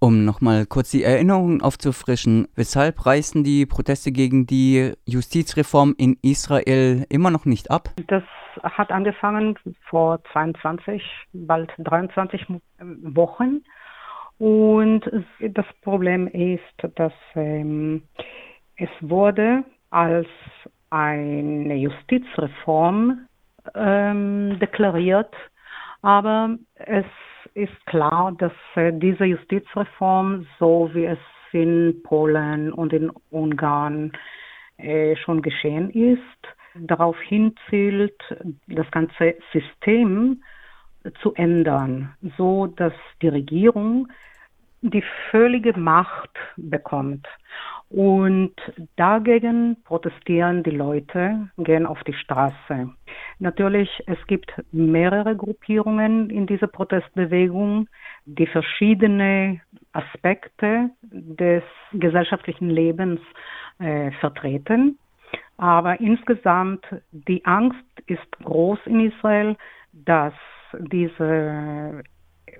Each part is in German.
Um nochmal kurz die Erinnerung aufzufrischen, weshalb reißen die Proteste gegen die Justizreform in Israel immer noch nicht ab? Das hat angefangen vor 22, bald 23 Wochen. Und das Problem ist, dass ähm, es wurde als eine Justizreform ähm, deklariert, aber es ist klar, dass äh, diese Justizreform, so wie es in Polen und in Ungarn äh, schon geschehen ist, darauf hinzielt, das ganze System zu ändern, so dass die Regierung die völlige Macht bekommt. Und dagegen protestieren die Leute, gehen auf die Straße. Natürlich, es gibt mehrere Gruppierungen in dieser Protestbewegung, die verschiedene Aspekte des gesellschaftlichen Lebens äh, vertreten. Aber insgesamt, die Angst ist groß in Israel, dass diese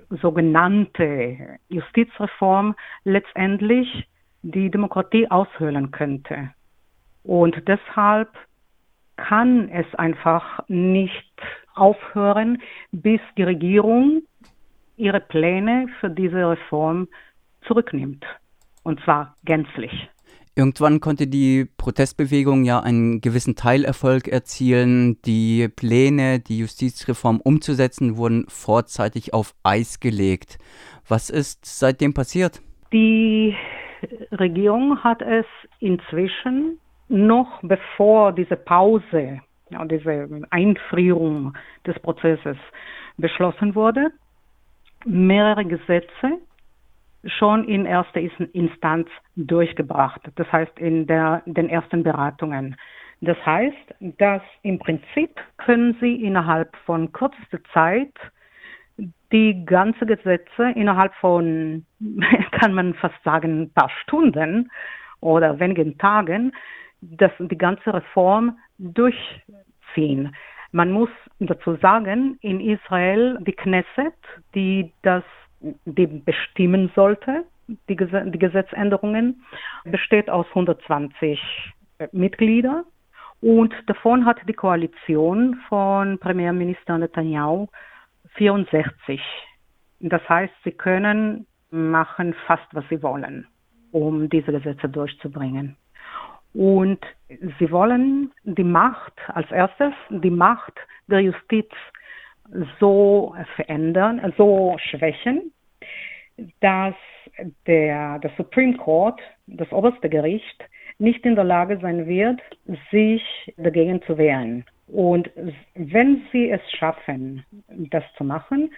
sogenannte Justizreform letztendlich die Demokratie aushöhlen könnte. Und deshalb kann es einfach nicht aufhören, bis die Regierung ihre Pläne für diese Reform zurücknimmt. Und zwar gänzlich. Irgendwann konnte die Protestbewegung ja einen gewissen Teilerfolg erzielen. Die Pläne, die Justizreform umzusetzen, wurden vorzeitig auf Eis gelegt. Was ist seitdem passiert? Die Regierung hat es inzwischen noch bevor diese Pause, ja, diese Einfrierung des Prozesses beschlossen wurde, mehrere Gesetze schon in erster Instanz durchgebracht. Das heißt, in der, den ersten Beratungen. Das heißt, dass im Prinzip können Sie innerhalb von kürzester Zeit die ganze Gesetze innerhalb von, kann man fast sagen, ein paar Stunden oder wenigen Tagen, das, die ganze Reform durchziehen. Man muss dazu sagen, in Israel die Knesset, die das die bestimmen sollte, die, die Gesetzänderungen, besteht aus 120 Mitgliedern und davon hat die Koalition von Premierminister Netanyahu 64. Das heißt, sie können machen fast, was sie wollen, um diese Gesetze durchzubringen. Und sie wollen die Macht, als erstes die Macht der Justiz so verändern, so schwächen, dass der, der Supreme Court, das oberste Gericht, nicht in der Lage sein wird, sich dagegen zu wehren. Und wenn sie es schaffen, das zu machen,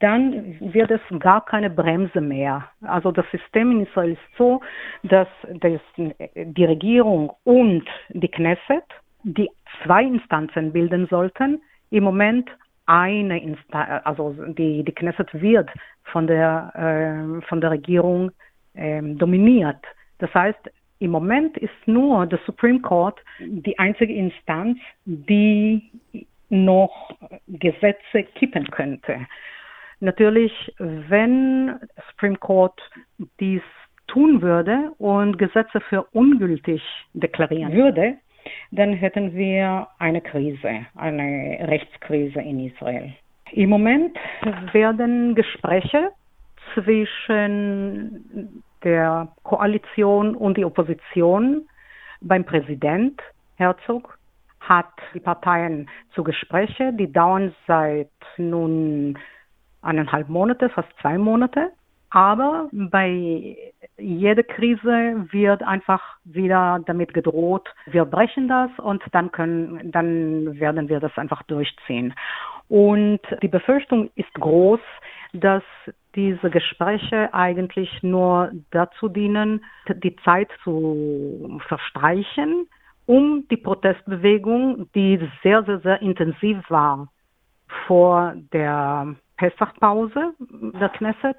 dann wird es gar keine Bremse mehr. Also das System in Israel ist so, dass das, die Regierung und die Knesset die zwei Instanzen bilden sollten. Im Moment eine Instanz, also die, die Knesset wird von der, äh, von der Regierung äh, dominiert. Das heißt, im Moment ist nur der Supreme Court die einzige Instanz, die noch Gesetze kippen könnte. Natürlich, wenn Supreme Court dies tun würde und Gesetze für ungültig deklarieren würde, dann hätten wir eine Krise, eine Rechtskrise in Israel. Im Moment werden Gespräche zwischen der Koalition und die Opposition beim Präsident Herzog hat die Parteien zu Gespräche, die dauern seit nun eineinhalb Monate, fast zwei Monate. Aber bei jeder Krise wird einfach wieder damit gedroht, wir brechen das und dann können, dann werden wir das einfach durchziehen. Und die Befürchtung ist groß, dass diese Gespräche eigentlich nur dazu dienen, die Zeit zu verstreichen, um die Protestbewegung, die sehr, sehr, sehr intensiv war vor der Pessachpause der Knesset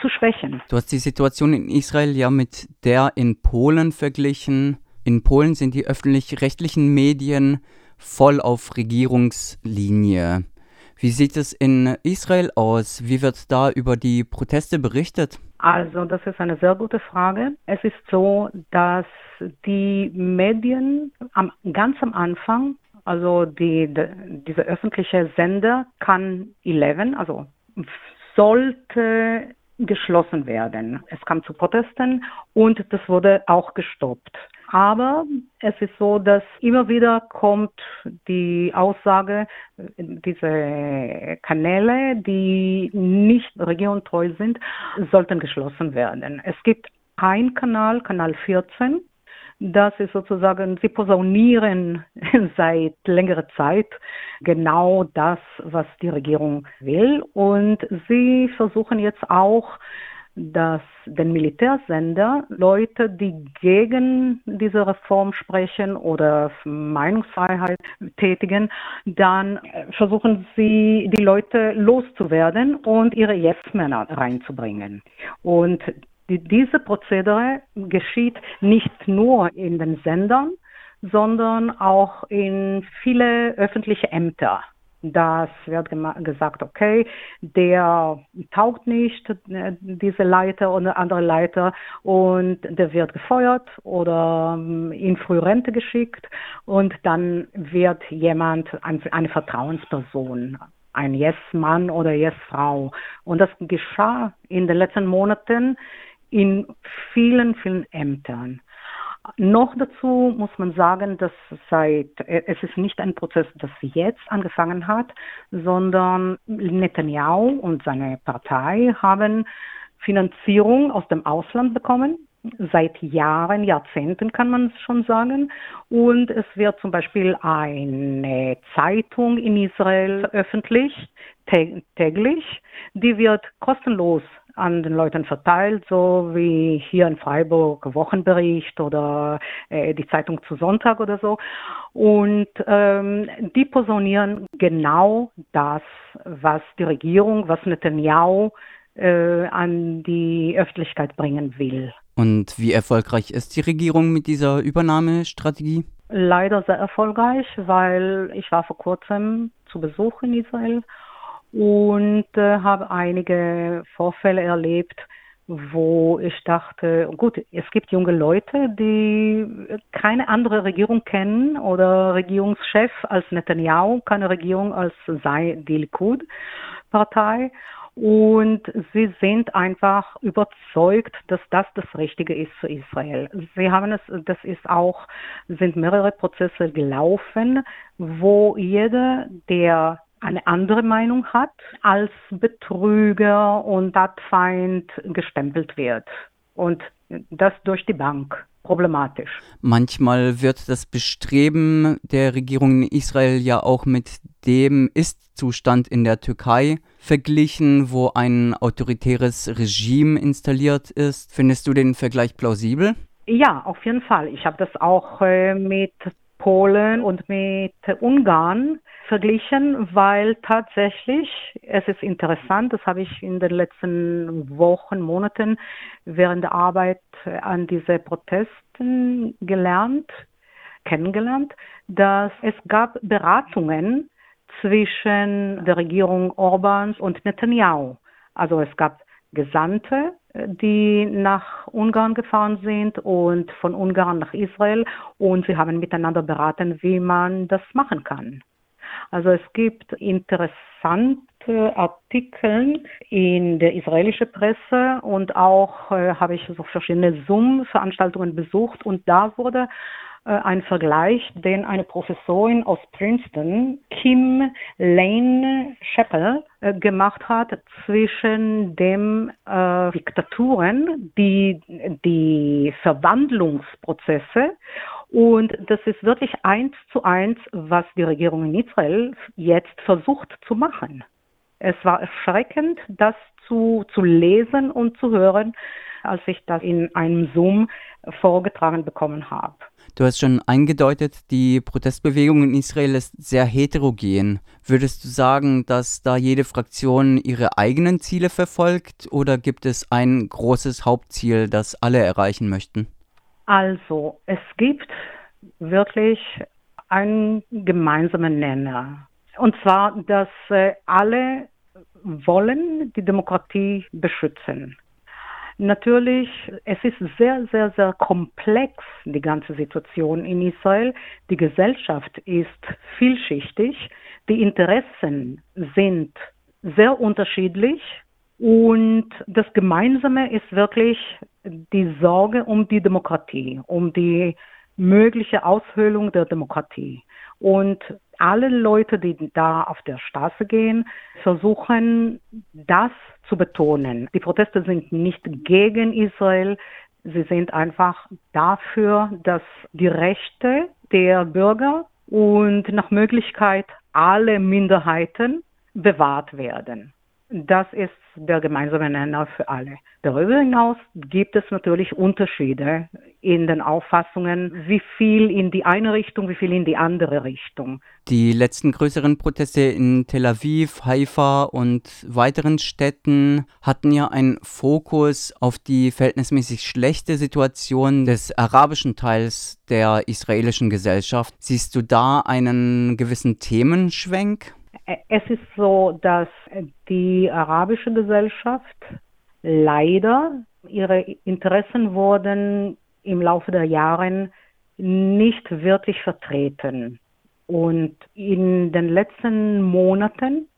zu schwächen. Du hast die Situation in Israel ja mit der in Polen verglichen. In Polen sind die öffentlich-rechtlichen Medien voll auf Regierungslinie. Wie sieht es in Israel aus? Wie wird da über die Proteste berichtet? Also, das ist eine sehr gute Frage. Es ist so, dass die Medien am, ganz am Anfang, also die, die, diese öffentliche Sender, kann 11, also sollte geschlossen werden. Es kam zu Protesten und das wurde auch gestoppt. Aber es ist so, dass immer wieder kommt die Aussage, diese Kanäle, die nicht regiontreu sind, sollten geschlossen werden. Es gibt ein Kanal, Kanal 14, das ist sozusagen, sie posaunieren seit längerer Zeit genau das, was die Regierung will. Und sie versuchen jetzt auch, dass den Militärsender Leute, die gegen diese Reform sprechen oder Meinungsfreiheit tätigen, dann versuchen sie, die Leute loszuwerden und ihre Yes-Männer reinzubringen. Und diese Prozedere geschieht nicht nur in den Sendern, sondern auch in viele öffentliche Ämter. Das wird gesagt, okay, der taugt nicht, äh, diese Leiter oder andere Leiter, und der wird gefeuert oder ähm, in Frührente geschickt und dann wird jemand, eine Vertrauensperson, ein Yes-Mann oder Yes-Frau. Und das geschah in den letzten Monaten in vielen, vielen Ämtern. Noch dazu muss man sagen, dass seit, es ist nicht ein Prozess, das jetzt angefangen hat, sondern Netanyahu und seine Partei haben Finanzierung aus dem Ausland bekommen. Seit Jahren, Jahrzehnten kann man es schon sagen. Und es wird zum Beispiel eine Zeitung in Israel öffentlich, täglich. Die wird kostenlos an den Leuten verteilt, so wie hier in Freiburg Wochenbericht oder äh, die Zeitung zu Sonntag oder so. Und ähm, die positionieren genau das, was die Regierung, was Netanyahu äh, an die Öffentlichkeit bringen will. Und wie erfolgreich ist die Regierung mit dieser Übernahmestrategie? Leider sehr erfolgreich, weil ich war vor kurzem zu Besuch in Israel und äh, habe einige Vorfälle erlebt, wo ich dachte, gut, es gibt junge Leute, die keine andere Regierung kennen oder Regierungschef als Netanyahu, keine Regierung als sei die Likud-Partei. Und sie sind einfach überzeugt, dass das das Richtige ist für Israel. Sie haben es, das ist auch, sind mehrere Prozesse gelaufen, wo jeder, der eine andere Meinung hat, als Betrüger und Stadtfeind gestempelt wird. Und das durch die Bank problematisch. Manchmal wird das Bestreben der Regierung in Israel ja auch mit dem Ist-Zustand in der Türkei verglichen, wo ein autoritäres Regime installiert ist. Findest du den Vergleich plausibel? Ja, auf jeden Fall. Ich habe das auch äh, mit Polen und mit Ungarn verglichen, weil tatsächlich, es ist interessant, das habe ich in den letzten Wochen, Monaten während der Arbeit an diese Protesten gelernt, kennengelernt, dass es gab Beratungen zwischen der Regierung Orbans und Netanyahu. Also es gab Gesandte, die nach Ungarn gefahren sind und von Ungarn nach Israel und sie haben miteinander beraten, wie man das machen kann. Also es gibt interessante Artikel in der israelischen Presse und auch äh, habe ich so verschiedene Zoom-Veranstaltungen besucht und da wurde ein Vergleich, den eine Professorin aus Princeton, Kim Lane Chappell, äh, gemacht hat zwischen den äh, Diktaturen, die, die Verwandlungsprozesse und das ist wirklich eins zu eins, was die Regierung in Israel jetzt versucht zu machen. Es war erschreckend, das zu, zu lesen und zu hören, als ich das in einem Zoom vorgetragen bekommen habe. Du hast schon eingedeutet, die Protestbewegung in Israel ist sehr heterogen. Würdest du sagen, dass da jede Fraktion ihre eigenen Ziele verfolgt oder gibt es ein großes Hauptziel, das alle erreichen möchten? Also, es gibt wirklich einen gemeinsamen Nenner. Und zwar, dass äh, alle wollen die Demokratie beschützen. Natürlich, es ist sehr, sehr, sehr komplex, die ganze Situation in Israel. Die Gesellschaft ist vielschichtig, die Interessen sind sehr unterschiedlich und das Gemeinsame ist wirklich die Sorge um die Demokratie, um die mögliche Aushöhlung der Demokratie. Und alle Leute, die da auf der Straße gehen, versuchen das zu betonen. Die Proteste sind nicht gegen Israel, sie sind einfach dafür, dass die Rechte der Bürger und nach Möglichkeit alle Minderheiten bewahrt werden. Das ist der gemeinsame Nenner für alle. Darüber hinaus gibt es natürlich Unterschiede in den Auffassungen, wie viel in die eine Richtung, wie viel in die andere Richtung. Die letzten größeren Proteste in Tel Aviv, Haifa und weiteren Städten hatten ja einen Fokus auf die verhältnismäßig schlechte Situation des arabischen Teils der israelischen Gesellschaft. Siehst du da einen gewissen Themenschwenk? Es ist so, dass die arabische Gesellschaft leider ihre Interessen wurden im Laufe der Jahre nicht wirklich vertreten. Und in den letzten Monaten,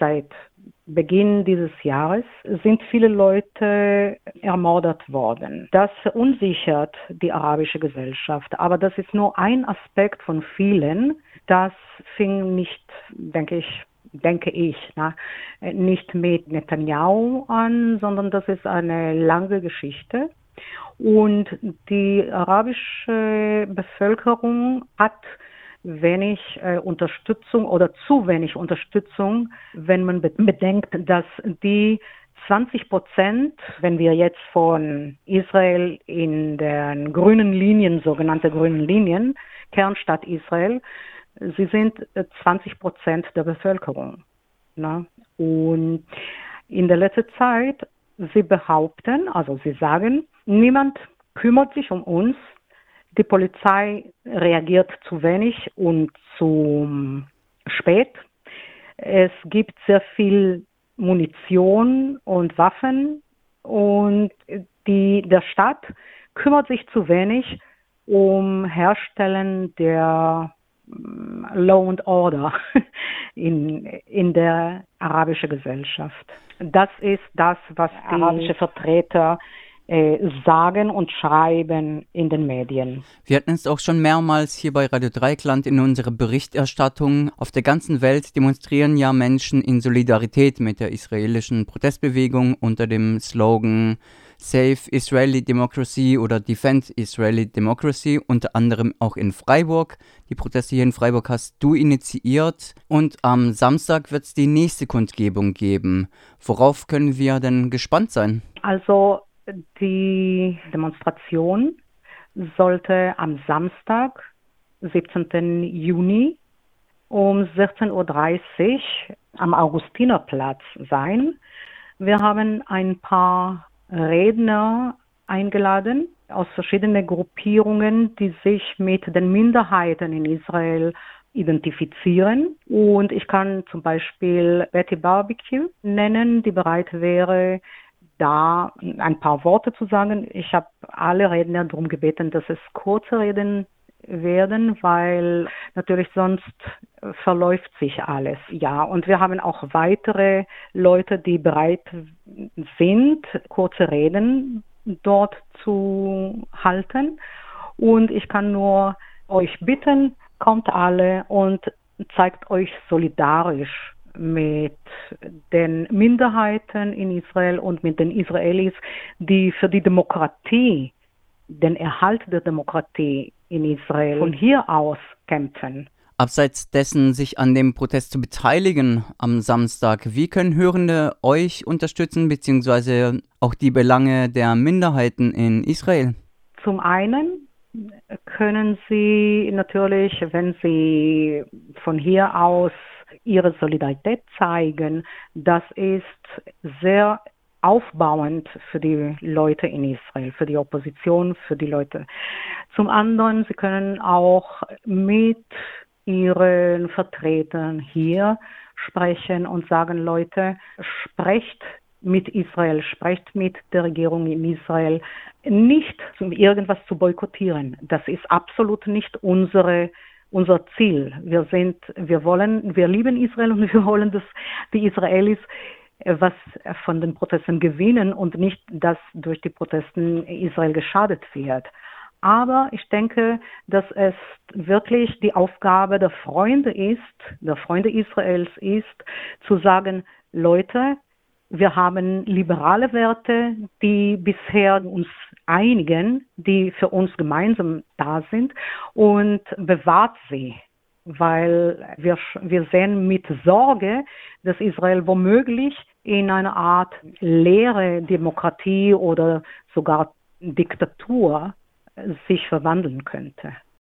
seit Beginn dieses Jahres, sind viele Leute ermordet worden. Das verunsichert die arabische Gesellschaft. Aber das ist nur ein Aspekt von vielen. Das fing nicht, denke ich, denke ich, na, nicht mit Netanyahu an, sondern das ist eine lange Geschichte. Und die arabische Bevölkerung hat wenig äh, Unterstützung oder zu wenig Unterstützung, wenn man bedenkt, dass die 20 Prozent, wenn wir jetzt von Israel in den grünen Linien, sogenannte grünen Linien, Kernstadt Israel, sie sind 20 äh, Prozent der Bevölkerung. Ne? Und in der letzten Zeit, sie behaupten, also sie sagen, niemand kümmert sich um uns, die Polizei reagiert zu wenig und zu spät. Es gibt sehr viel Munition und Waffen und die, der Staat kümmert sich zu wenig um Herstellen der mm, Law and Order in, in der arabischen Gesellschaft. Das ist das, was die arabische Vertreter sagen und schreiben in den Medien. Wir hatten es auch schon mehrmals hier bei Radio Dreikland in unserer Berichterstattung. Auf der ganzen Welt demonstrieren ja Menschen in Solidarität mit der israelischen Protestbewegung unter dem Slogan Save Israeli Democracy oder Defend Israeli Democracy, unter anderem auch in Freiburg. Die Proteste hier in Freiburg hast du initiiert und am Samstag wird es die nächste Kundgebung geben. Worauf können wir denn gespannt sein? Also die Demonstration sollte am Samstag, 17. Juni um 16.30 Uhr am Augustinerplatz sein. Wir haben ein paar Redner eingeladen aus verschiedenen Gruppierungen, die sich mit den Minderheiten in Israel identifizieren. Und ich kann zum Beispiel Betty Barbecue nennen, die bereit wäre, da ein paar Worte zu sagen. Ich habe alle Redner darum gebeten, dass es kurze Reden werden, weil natürlich sonst verläuft sich alles. Ja, und wir haben auch weitere Leute, die bereit sind, kurze Reden dort zu halten. Und ich kann nur euch bitten, kommt alle und zeigt euch solidarisch mit den Minderheiten in Israel und mit den Israelis, die für die Demokratie, den Erhalt der Demokratie in Israel von hier aus kämpfen. Abseits dessen, sich an dem Protest zu beteiligen am Samstag, wie können Hörende euch unterstützen, beziehungsweise auch die Belange der Minderheiten in Israel? Zum einen können Sie natürlich, wenn Sie von hier aus ihre Solidarität zeigen, das ist sehr aufbauend für die Leute in Israel, für die Opposition, für die Leute. Zum anderen, sie können auch mit ihren Vertretern hier sprechen und sagen, Leute, sprecht mit Israel, sprecht mit der Regierung in Israel, nicht um irgendwas zu boykottieren. Das ist absolut nicht unsere unser Ziel. Wir sind, wir wollen, wir lieben Israel und wir wollen, dass die Israelis äh, was von den Protesten gewinnen und nicht, dass durch die Protesten Israel geschadet wird. Aber ich denke, dass es wirklich die Aufgabe der Freunde ist, der Freunde Israels ist, zu sagen, Leute, wir haben liberale Werte, die bisher uns einigen, die für uns gemeinsam da sind und bewahrt sie, weil wir, wir sehen mit Sorge, dass Israel womöglich in eine Art leere Demokratie oder sogar Diktatur sich verwandeln könnte.